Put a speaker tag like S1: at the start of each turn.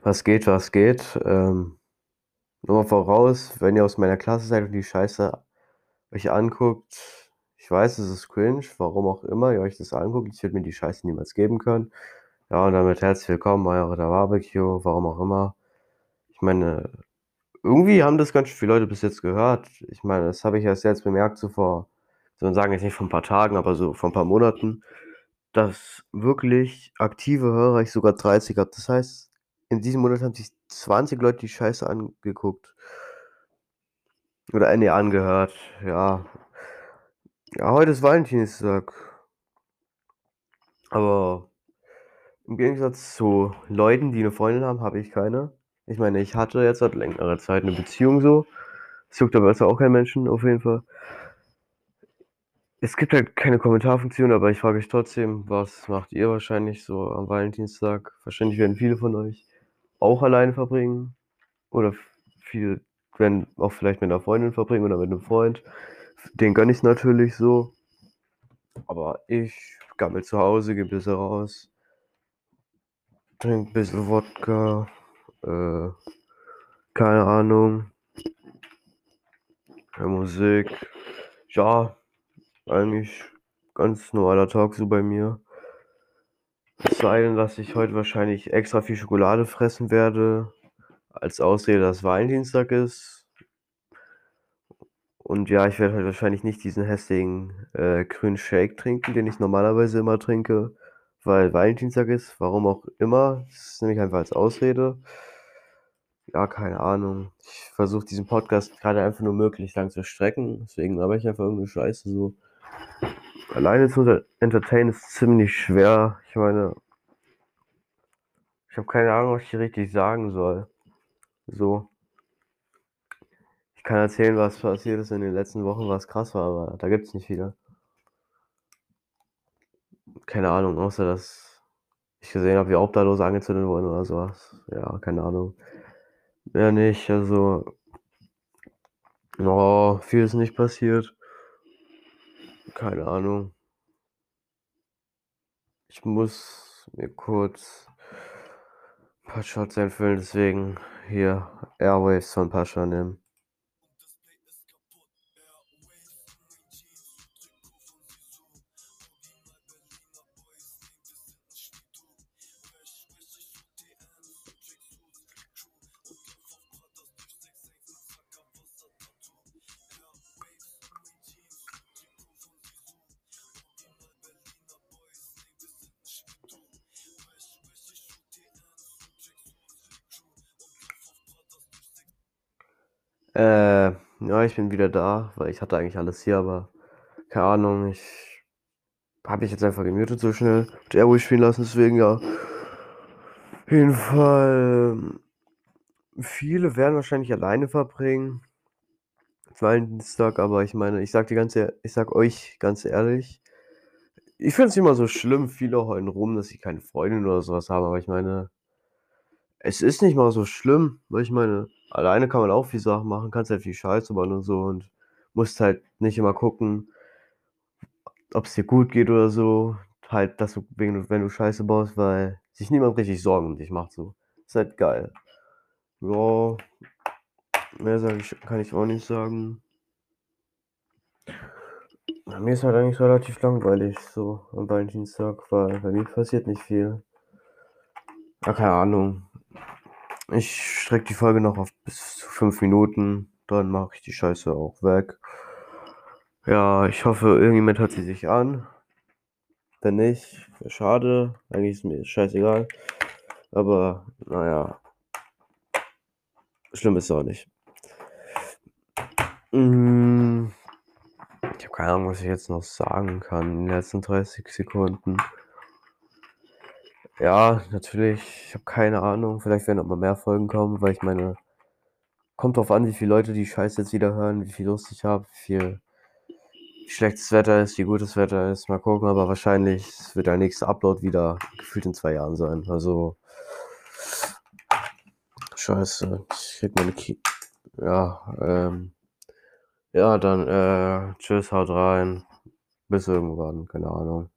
S1: Was geht, was geht? Ähm, nur mal voraus, wenn ihr aus meiner Klasse seid und die Scheiße euch anguckt, ich weiß, es ist cringe, warum auch immer ihr euch das anguckt. Ich würde mir die Scheiße niemals geben können. Ja, und damit herzlich willkommen bei Eure Barbecue, warum auch immer. Ich meine, irgendwie haben das ganz viele Leute bis jetzt gehört. Ich meine, das habe ich erst jetzt bemerkt, so vor, man sagen, jetzt nicht vor ein paar Tagen, aber so vor ein paar Monaten, dass wirklich aktive Hörer ich sogar 30 habe. Das heißt, in diesem Monat haben sich 20 Leute die Scheiße angeguckt. Oder äh, nee, angehört. Ja. Ja, heute ist Valentinstag. Aber im Gegensatz zu Leuten, die eine Freundin haben, habe ich keine. Ich meine, ich hatte jetzt seit längerer Zeit eine Beziehung so. Es juckt aber auch kein Menschen, auf jeden Fall. Es gibt halt keine Kommentarfunktion, aber ich frage euch trotzdem, was macht ihr wahrscheinlich so am Valentinstag? Wahrscheinlich werden viele von euch auch alleine verbringen. Oder viele werden auch vielleicht mit einer Freundin verbringen oder mit einem Freund. Den gönne ich natürlich so. Aber ich gammel zu Hause, gehe ein bisschen raus, trinke ein bisschen Wodka, äh, keine Ahnung, Musik. Ja, eigentlich ganz normaler Tag so bei mir. Es sei denn, dass ich heute wahrscheinlich extra viel Schokolade fressen werde, als Ausrede, dass Valentinstag ist. Und ja, ich werde halt wahrscheinlich nicht diesen hässlichen äh, grünen Shake trinken, den ich normalerweise immer trinke, weil Valentinstag ist. Warum auch immer. Das ist nämlich einfach als Ausrede. Ja, keine Ahnung. Ich versuche diesen Podcast gerade einfach nur möglichst lang zu strecken. Deswegen habe ich einfach irgendeine Scheiße so. Alleine zu entertainen ist ziemlich schwer. Ich meine, ich habe keine Ahnung, was ich richtig sagen soll. So. Ich kann erzählen, was passiert ist in den letzten Wochen, was krass war, aber da gibt es nicht viele. Keine Ahnung, außer dass ich gesehen habe, wie Obdachlose angezündet wurden oder sowas. Ja, keine Ahnung. Mehr nicht, also. Oh, viel ist nicht passiert. Keine Ahnung. Ich muss mir kurz ein paar Shots einfüllen, deswegen hier Airwaves von Pascha nehmen. Äh, ja, ich bin wieder da, weil ich hatte eigentlich alles hier, aber keine Ahnung, ich habe mich jetzt einfach gemutet so schnell mit Airway spielen lassen, deswegen ja. Auf jeden Fall, viele werden wahrscheinlich alleine verbringen. Valentinstag, aber ich meine, ich sag die ganze, ich sag euch ganz ehrlich, ich finde es immer so schlimm, viele heulen rum, dass sie keine Freundin oder sowas haben, aber ich meine, es ist nicht mal so schlimm, weil ich meine, alleine kann man auch viel Sachen machen, kannst halt viel Scheiße bauen und so und musst halt nicht immer gucken, ob es dir gut geht oder so. Halt, dass du, wenn du Scheiße baust, weil sich niemand richtig Sorgen um dich macht, so. Ist halt geil. Ja, mehr sag ich, kann ich auch nicht sagen. Mir ist halt eigentlich relativ langweilig so am Valentinstag, weil bei mir passiert nicht viel. Ja, keine Ahnung. Ich strecke die Folge noch auf bis zu fünf Minuten. Dann mache ich die Scheiße auch weg. Ja, ich hoffe, irgendjemand hört sie sich an. Wenn nicht, schade. Eigentlich ist mir scheißegal. Aber naja. Schlimm ist es auch nicht. Mm, ich habe keine Ahnung, was ich jetzt noch sagen kann in den letzten 30 Sekunden. Ja, natürlich. Ich habe keine Ahnung. Vielleicht werden noch mal mehr Folgen kommen, weil ich meine, kommt drauf an, wie viele Leute die Scheiße jetzt wieder hören, wie viel Lust ich habe, wie viel schlechtes Wetter ist, wie gutes Wetter ist. Mal gucken, aber wahrscheinlich wird der nächste Upload wieder gefühlt in zwei Jahren sein. Also Scheiße, ich krieg meine Ki ja, ähm, ja, dann äh, tschüss, haut rein. Bis irgendwann, keine Ahnung.